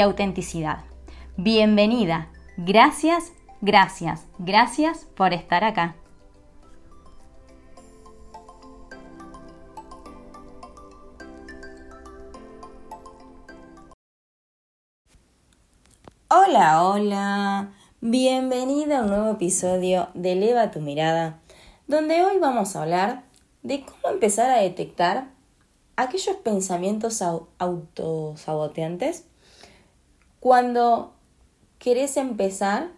autenticidad. Bienvenida. Gracias, gracias, gracias por estar acá. Hola, hola. Bienvenida a un nuevo episodio de Eleva tu mirada, donde hoy vamos a hablar de cómo empezar a detectar aquellos pensamientos autosaboteantes cuando querés empezar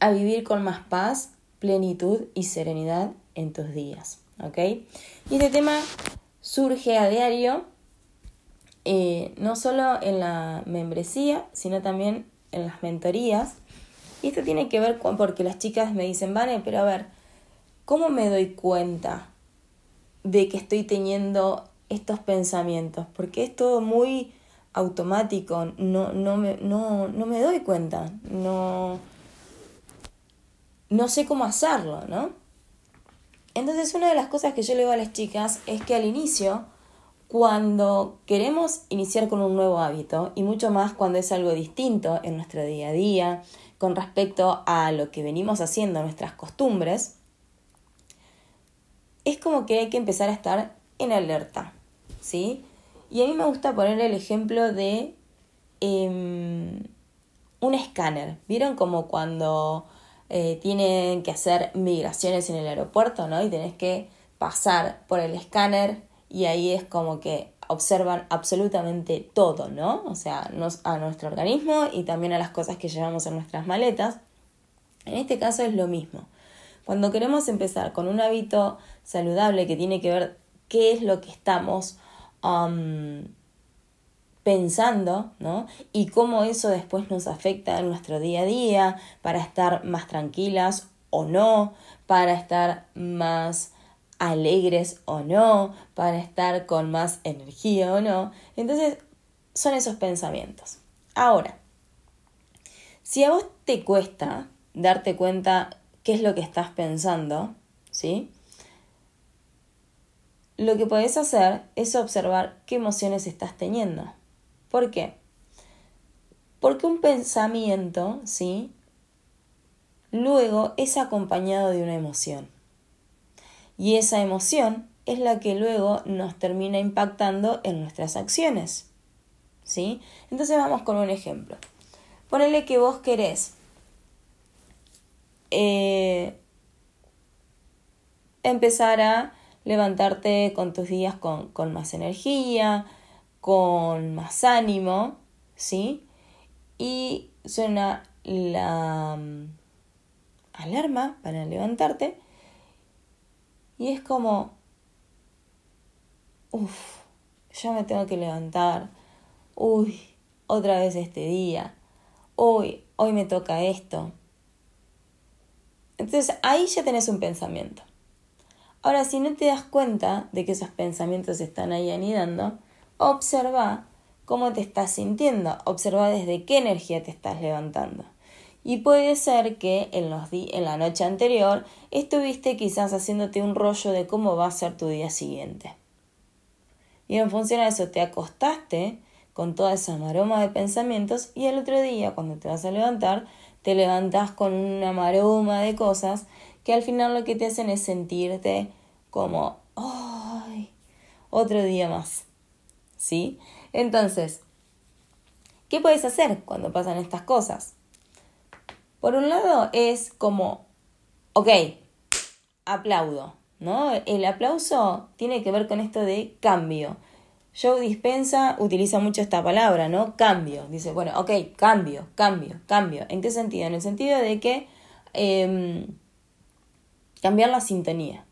a vivir con más paz, plenitud y serenidad en tus días. ¿Ok? Y este tema surge a diario, eh, no solo en la membresía, sino también en las mentorías. Y esto tiene que ver con, porque las chicas me dicen, vale, pero a ver, ¿cómo me doy cuenta de que estoy teniendo estos pensamientos? Porque es todo muy automático, no, no, me, no, no me doy cuenta, no, no sé cómo hacerlo, ¿no? Entonces una de las cosas que yo le digo a las chicas es que al inicio, cuando queremos iniciar con un nuevo hábito, y mucho más cuando es algo distinto en nuestro día a día, con respecto a lo que venimos haciendo, nuestras costumbres, es como que hay que empezar a estar en alerta, ¿sí? Y a mí me gusta poner el ejemplo de em, un escáner. ¿Vieron como cuando eh, tienen que hacer migraciones en el aeropuerto, ¿no? Y tenés que pasar por el escáner y ahí es como que observan absolutamente todo, ¿no? O sea, nos, a nuestro organismo y también a las cosas que llevamos en nuestras maletas. En este caso es lo mismo. Cuando queremos empezar con un hábito saludable que tiene que ver qué es lo que estamos pensando, ¿no? Y cómo eso después nos afecta en nuestro día a día, para estar más tranquilas o no, para estar más alegres o no, para estar con más energía o no. Entonces, son esos pensamientos. Ahora, si a vos te cuesta darte cuenta qué es lo que estás pensando, ¿sí? Lo que podés hacer es observar qué emociones estás teniendo. ¿Por qué? Porque un pensamiento, ¿sí? Luego es acompañado de una emoción. Y esa emoción es la que luego nos termina impactando en nuestras acciones. ¿Sí? Entonces vamos con un ejemplo. Ponele que vos querés eh, empezar a levantarte con tus días con, más energía, con más ánimo, ¿sí? Y suena la mm, alarma para levantarte y es como, uff, ya me tengo que levantar, uy, otra vez este día, uy, hoy me toca esto. Entonces ahí ya tenés un pensamiento. Ahora, si no te das cuenta de que esos pensamientos están ahí anidando, observa cómo te estás sintiendo, observa desde qué energía te estás levantando. Y puede ser que en, los en la noche anterior estuviste quizás haciéndote un rollo de cómo va a ser tu día siguiente. Y en función a eso te acostaste con toda esa maroma de pensamientos y el otro día cuando te vas a levantar te levantas con una maroma de cosas que al final lo que te hacen es sentirte como, ¡ay! Otro día más. ¿Sí? Entonces, ¿qué puedes hacer cuando pasan estas cosas? Por un lado es como, ok, aplaudo, ¿no? El aplauso tiene que ver con esto de cambio. Joe Dispensa utiliza mucho esta palabra, ¿no? Cambio. Dice, bueno, ok, cambio, cambio, cambio. ¿En qué sentido? En el sentido de que em, cambiar la sintonía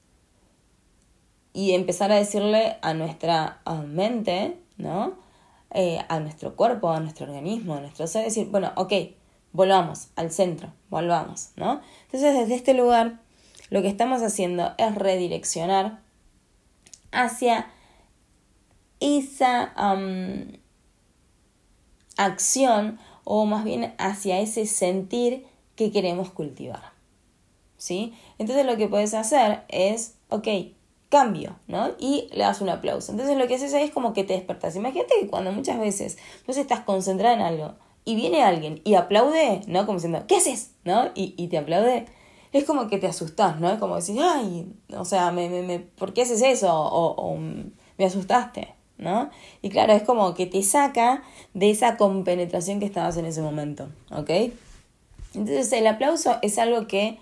y empezar a decirle a nuestra mente, ¿no? eh, a nuestro cuerpo, a nuestro organismo, a nuestro ser, decir, bueno, ok, volvamos al centro, volvamos, ¿no? Entonces desde este lugar lo que estamos haciendo es redireccionar hacia esa acción o más bien hacia ese sentir que queremos cultivar. ¿Sí? Entonces lo que puedes hacer es, ok, cambio, ¿no? Y le das un aplauso. Entonces lo que haces ahí es como que te despertas. Imagínate que cuando muchas veces vos estás concentrada en algo y viene alguien y aplaude, ¿no? Como diciendo, ¿qué haces? ¿No? Y, y te aplaude. Es como que te asustas, ¿no? Es como decir, ay, o sea, me, me, me, ¿por qué haces eso? O, o me asustaste, ¿no? Y claro, es como que te saca de esa compenetración que estabas en ese momento, ¿ok? Entonces el aplauso es algo que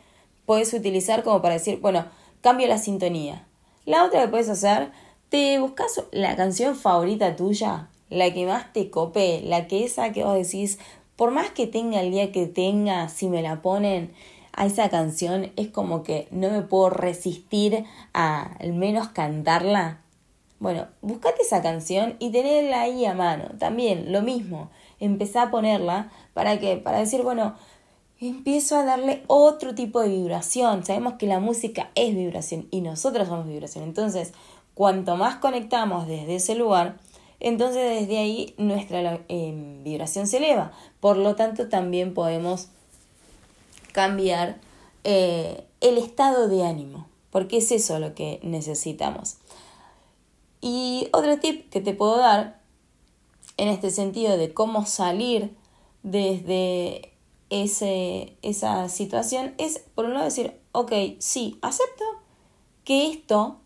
puedes utilizar como para decir, bueno, cambio la sintonía. La otra que puedes hacer, te buscas la canción favorita tuya, la que más te cope, la que esa que vos decís, por más que tenga el día que tenga, si me la ponen a esa canción, es como que no me puedo resistir a al menos cantarla. Bueno, buscate esa canción y tenerla ahí a mano. También lo mismo, empezá a ponerla para que, para decir, bueno, empiezo a darle otro tipo de vibración. Sabemos que la música es vibración y nosotros somos vibración. Entonces, cuanto más conectamos desde ese lugar, entonces desde ahí nuestra eh, vibración se eleva. Por lo tanto, también podemos cambiar eh, el estado de ánimo, porque es eso lo que necesitamos. Y otro tip que te puedo dar en este sentido de cómo salir desde esa situación es, por un lado, decir, ok, sí, acepto que esto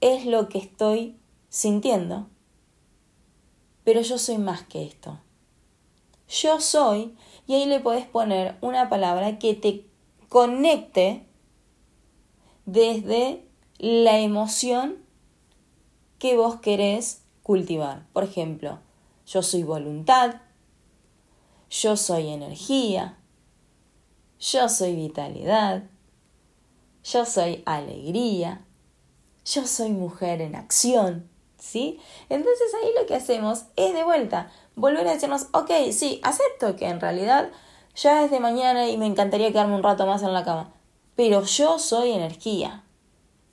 es lo que estoy sintiendo, pero yo soy más que esto. Yo soy, y ahí le puedes poner una palabra que te conecte desde la emoción que vos querés cultivar. Por ejemplo, yo soy voluntad, yo soy energía, yo soy vitalidad, yo soy alegría, yo soy mujer en acción, ¿sí? Entonces ahí lo que hacemos es de vuelta, volver a decirnos, ok, sí, acepto que en realidad ya es de mañana y me encantaría quedarme un rato más en la cama, pero yo soy energía,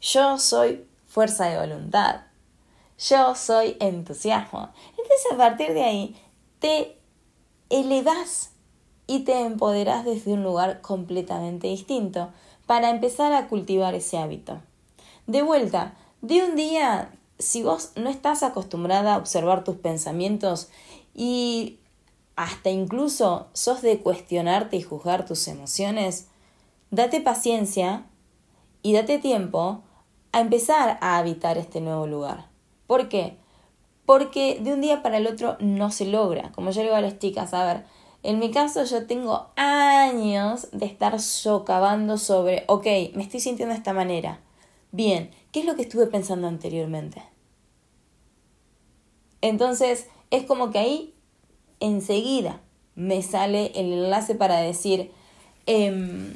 yo soy fuerza de voluntad, yo soy entusiasmo. Entonces a partir de ahí te elevas y te empoderas desde un lugar completamente distinto para empezar a cultivar ese hábito. De vuelta, de un día, si vos no estás acostumbrada a observar tus pensamientos y hasta incluso sos de cuestionarte y juzgar tus emociones, date paciencia y date tiempo a empezar a habitar este nuevo lugar. ¿Por qué? Porque de un día para el otro no se logra. Como yo le digo a las chicas, a ver, en mi caso yo tengo años de estar socavando sobre, ok, me estoy sintiendo de esta manera. Bien, ¿qué es lo que estuve pensando anteriormente? Entonces, es como que ahí enseguida me sale el enlace para decir, em,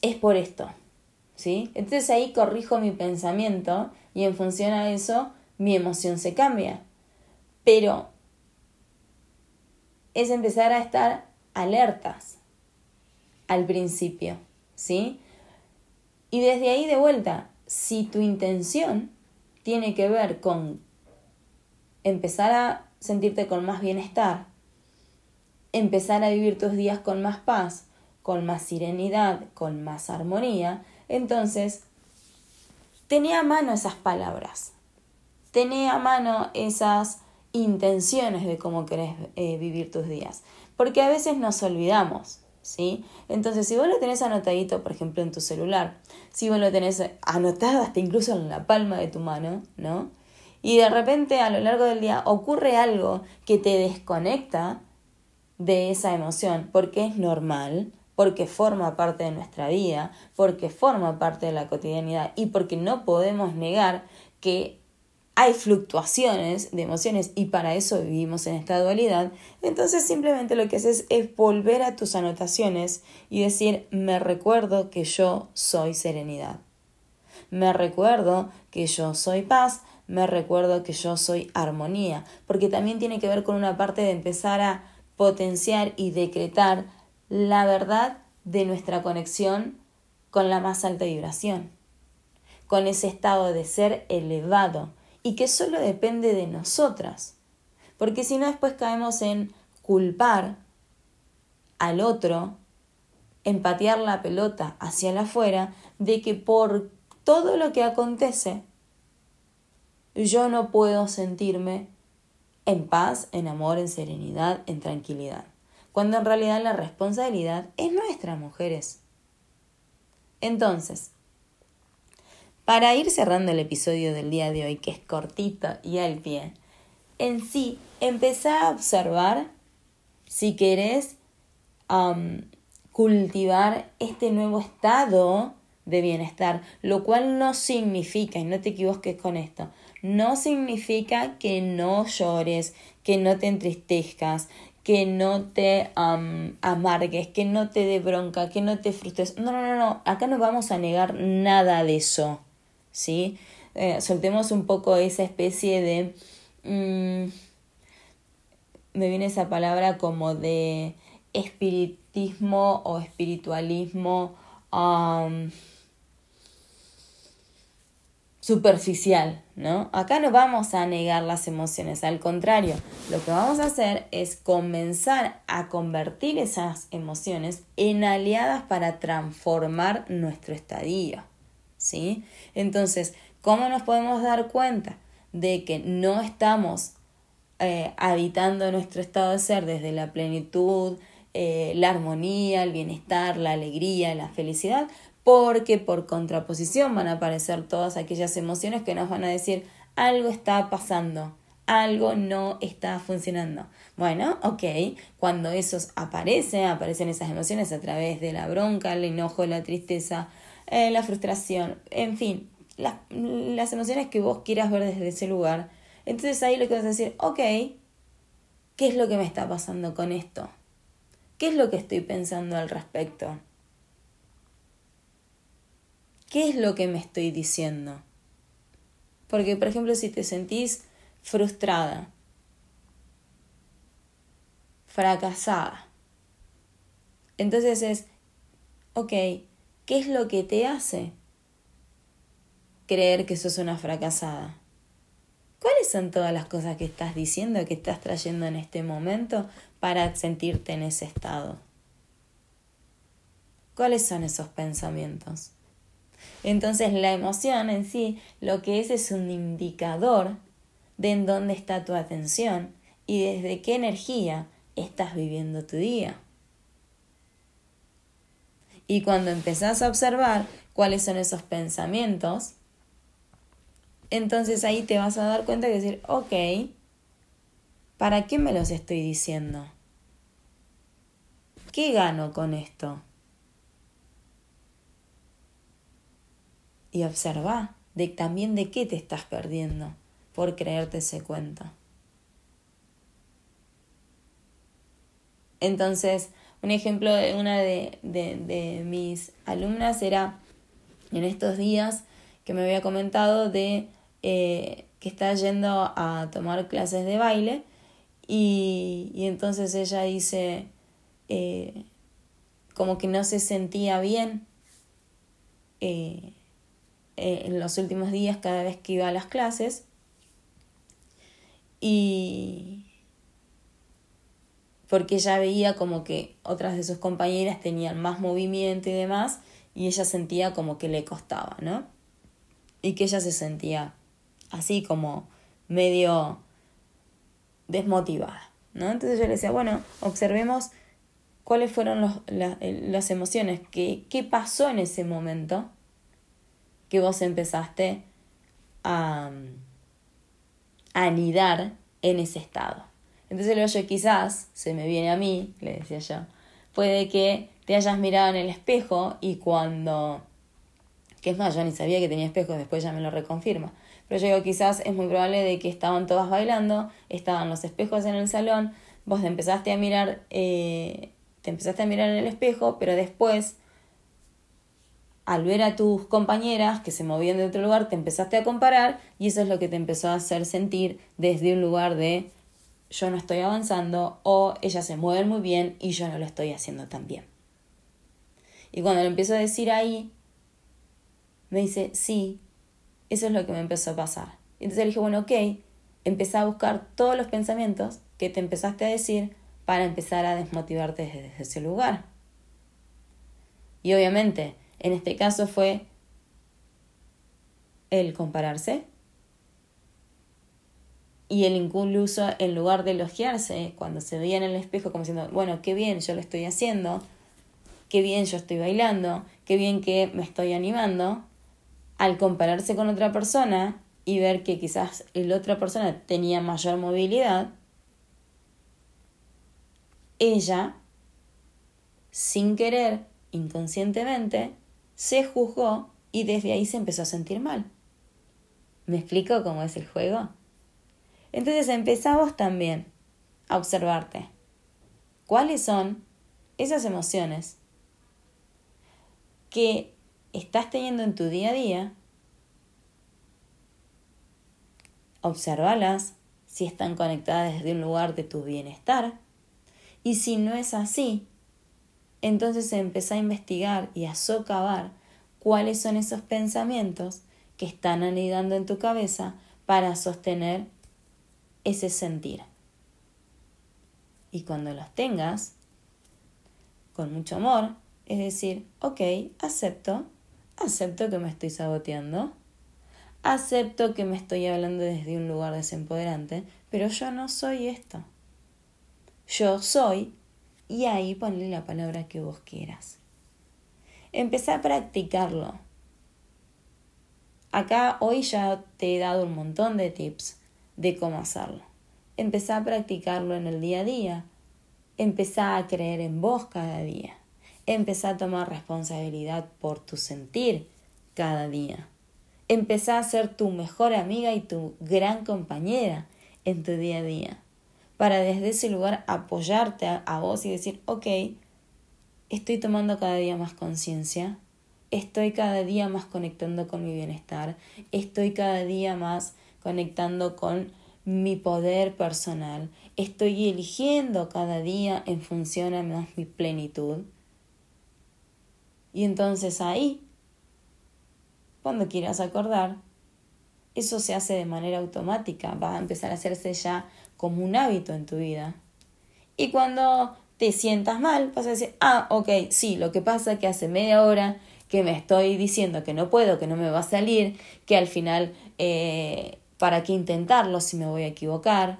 es por esto. Entonces ahí corrijo mi pensamiento y en función a eso mi emoción se cambia. Pero es empezar a estar alertas al principio, ¿sí? Y desde ahí de vuelta, si tu intención tiene que ver con empezar a sentirte con más bienestar, empezar a vivir tus días con más paz, con más serenidad, con más armonía, entonces, tenía a mano esas palabras, tenía a mano esas intenciones de cómo querés eh, vivir tus días, porque a veces nos olvidamos, ¿sí? Entonces, si vos lo tenés anotadito, por ejemplo, en tu celular, si vos lo tenés anotado hasta incluso en la palma de tu mano, ¿no? Y de repente a lo largo del día ocurre algo que te desconecta de esa emoción, porque es normal, porque forma parte de nuestra vida, porque forma parte de la cotidianidad y porque no podemos negar que hay fluctuaciones de emociones y para eso vivimos en esta dualidad, entonces simplemente lo que haces es volver a tus anotaciones y decir, me recuerdo que yo soy serenidad. Me recuerdo que yo soy paz, me recuerdo que yo soy armonía, porque también tiene que ver con una parte de empezar a potenciar y decretar la verdad de nuestra conexión con la más alta vibración, con ese estado de ser elevado y que solo depende de nosotras, porque si no después caemos en culpar al otro, empatear la pelota hacia el afuera, de que por todo lo que acontece, yo no puedo sentirme en paz, en amor, en serenidad, en tranquilidad. Cuando en realidad la responsabilidad es nuestra, mujeres. Entonces, para ir cerrando el episodio del día de hoy, que es cortito y al pie, en sí, empezá a observar si querés cultivar este nuevo estado de bienestar, lo cual no significa, y no te equivoques con esto, no significa que no llores, que no te entristezcas, que no te amargues, que no te dé bronca, que no te frustres. No, no, no, no, acá no vamos a negar nada de eso, ¿sí? Eh, soltemos un poco esa especie de... Mm, me viene esa palabra como de espiritismo o espiritualismo superficial, ¿no? Acá no vamos a negar las emociones, al contrario, lo que vamos a hacer es comenzar a convertir esas emociones en aliadas para transformar nuestro estadio, ¿sí? Entonces, ¿cómo nos podemos dar cuenta de que no estamos eh, habitando nuestro estado de ser desde la plenitud, eh, la armonía, el bienestar, la alegría, la felicidad, porque por contraposición van a aparecer todas aquellas emociones que nos van a decir algo está pasando, algo no está funcionando. Bueno, ok, cuando esos aparecen, aparecen esas emociones a través de la bronca, el enojo, la tristeza, eh, la frustración, en fin, las emociones que vos quieras ver desde ese lugar. Entonces ahí lo que vas a decir, ok, ¿qué es lo que me está pasando con esto? ¿Qué es lo que estoy pensando al respecto? ¿Qué es lo que me estoy diciendo? Porque, por ejemplo, si te sentís frustrada, fracasada, entonces es, ok, ¿qué es lo que te hace creer que sos una fracasada? ¿Cuáles son todas las cosas que estás diciendo, que estás trayendo en este momento para sentirte en ese estado? ¿Cuáles son esos pensamientos? Entonces la emoción en sí lo que es es un indicador de en dónde está tu atención y desde qué energía estás viviendo tu día. Y cuando empezás a observar cuáles son esos pensamientos, entonces ahí te vas a dar cuenta de decir, ok, ¿para qué me los estoy diciendo? ¿Qué gano con esto? Y observa de, también de qué te estás perdiendo por creerte ese cuento. Entonces, un ejemplo de una de, de, mis alumnas era en estos días que me había comentado de eh, que está yendo a tomar clases de baile y, y entonces ella dice eh, como que no se sentía bien eh, eh, en los últimos días cada vez que iba a las clases. Y porque ella veía como que otras de sus compañeras tenían más movimiento y demás, y ella sentía como que le costaba, ¿no? Y que ella se sentía así como medio desmotivada, ¿no? Entonces yo le decía, bueno, observemos cuáles fueron las emociones, qué, qué pasó en ese momento que vos empezaste a, anidar en ese estado. Entonces luego yo quizás, se me viene a mí, le decía yo, puede que te hayas mirado en el espejo y cuando, que es más, yo ni sabía que tenía espejo, después ya me lo reconfirma, pero yo digo, quizás es muy probable de que estaban todas bailando, estaban los espejos en el salón, vos te empezaste a mirar, eh, te empezaste a mirar en el espejo, pero después al ver a tus compañeras que se movían de otro lugar, te empezaste a comparar y eso es lo que te empezó a hacer sentir desde un lugar de yo no estoy avanzando o ellas se mueven muy bien y yo no lo estoy haciendo tan bien. Y cuando lo empiezo a decir ahí, me dice, sí, eso es lo que me empezó a pasar. Entonces le dije, bueno, ok, empecé a buscar todos los pensamientos que te empezaste a decir para empezar a desmotivarte desde ese lugar. Y obviamente, en este caso fue el compararse y el incluso en lugar de elogiarse, cuando se veía en el espejo como diciendo, bueno, qué bien yo lo estoy haciendo, qué bien yo estoy bailando, qué bien que me estoy animando, al compararse con otra persona y ver que quizás la otra persona tenía mayor movilidad, ella, sin querer, inconscientemente, se juzgó y desde ahí se empezó a sentir mal. ¿Me explico cómo es el juego? Entonces empezamos también a observarte. ¿Cuáles son esas emociones que estás teniendo en tu día a día? Observalas si están conectadas desde un lugar de tu bienestar. Y si no es así, entonces empezá a investigar y a socavar cuáles son esos pensamientos que están anidando en tu cabeza para sostener ese sentir. Y cuando los tengas, con mucho amor, es decir, ok, acepto, acepto que me estoy saboteando, acepto que me estoy hablando desde un lugar desempoderante, pero yo no soy esto. Yo soy y ahí ponle la palabra que vos quieras. Empecé a practicarlo. Acá hoy ya te he dado un montón de tips de cómo hacerlo. Empecé a practicarlo en el día a día. Empecé a creer en vos cada día. Empecé a tomar responsabilidad por tu sentir cada día. Empecé a ser tu mejor amiga y tu gran compañera en tu día a día para desde ese lugar apoyarte a, vos y decir, ok, estoy tomando cada día más conciencia, estoy cada día más conectando con mi bienestar, estoy cada día más conectando con mi poder personal, estoy eligiendo cada día en función a mi plenitud. Y entonces ahí, cuando quieras acordar, eso se hace de manera automática, va a empezar a hacerse ya como un hábito en tu vida. Y cuando te sientas mal, vas a decir, ah, ok, sí, lo que pasa es que hace media hora que me estoy diciendo que no puedo, que no me va a salir, que al final, eh, ¿para qué intentarlo si me voy a equivocar?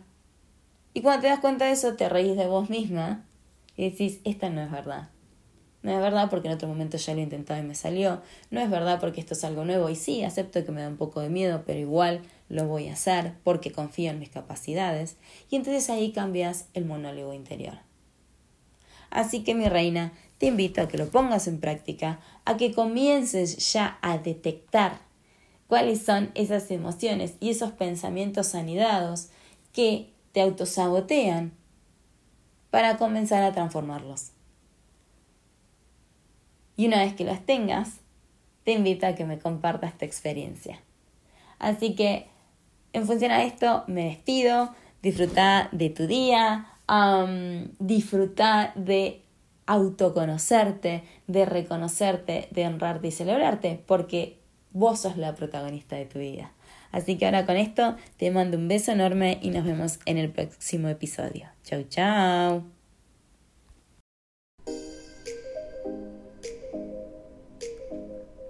Y cuando te das cuenta de eso, te reís de vos misma y decís, esta no es verdad. No es verdad porque en otro momento ya lo he intentado y me salió. No es verdad porque esto es algo nuevo. Y sí, acepto que me da un poco de miedo, pero igual lo voy a hacer porque confío en mis capacidades. Y entonces ahí cambias el monólogo interior. Así que mi reina, te invito a que lo pongas en práctica, a que comiences ya a detectar cuáles son esas emociones y esos pensamientos anidados que te autosabotean para comenzar a transformarlos. Y una vez que las tengas, te invito a que me compartas tu experiencia. Así que, en función a esto, me despido. Disfruta de tu día, um, disfruta de autoconocerte, de reconocerte, de honrarte y celebrarte, porque vos sos la protagonista de tu vida. Así que ahora con esto te mando un beso enorme y nos vemos en el próximo episodio. Chau, chau.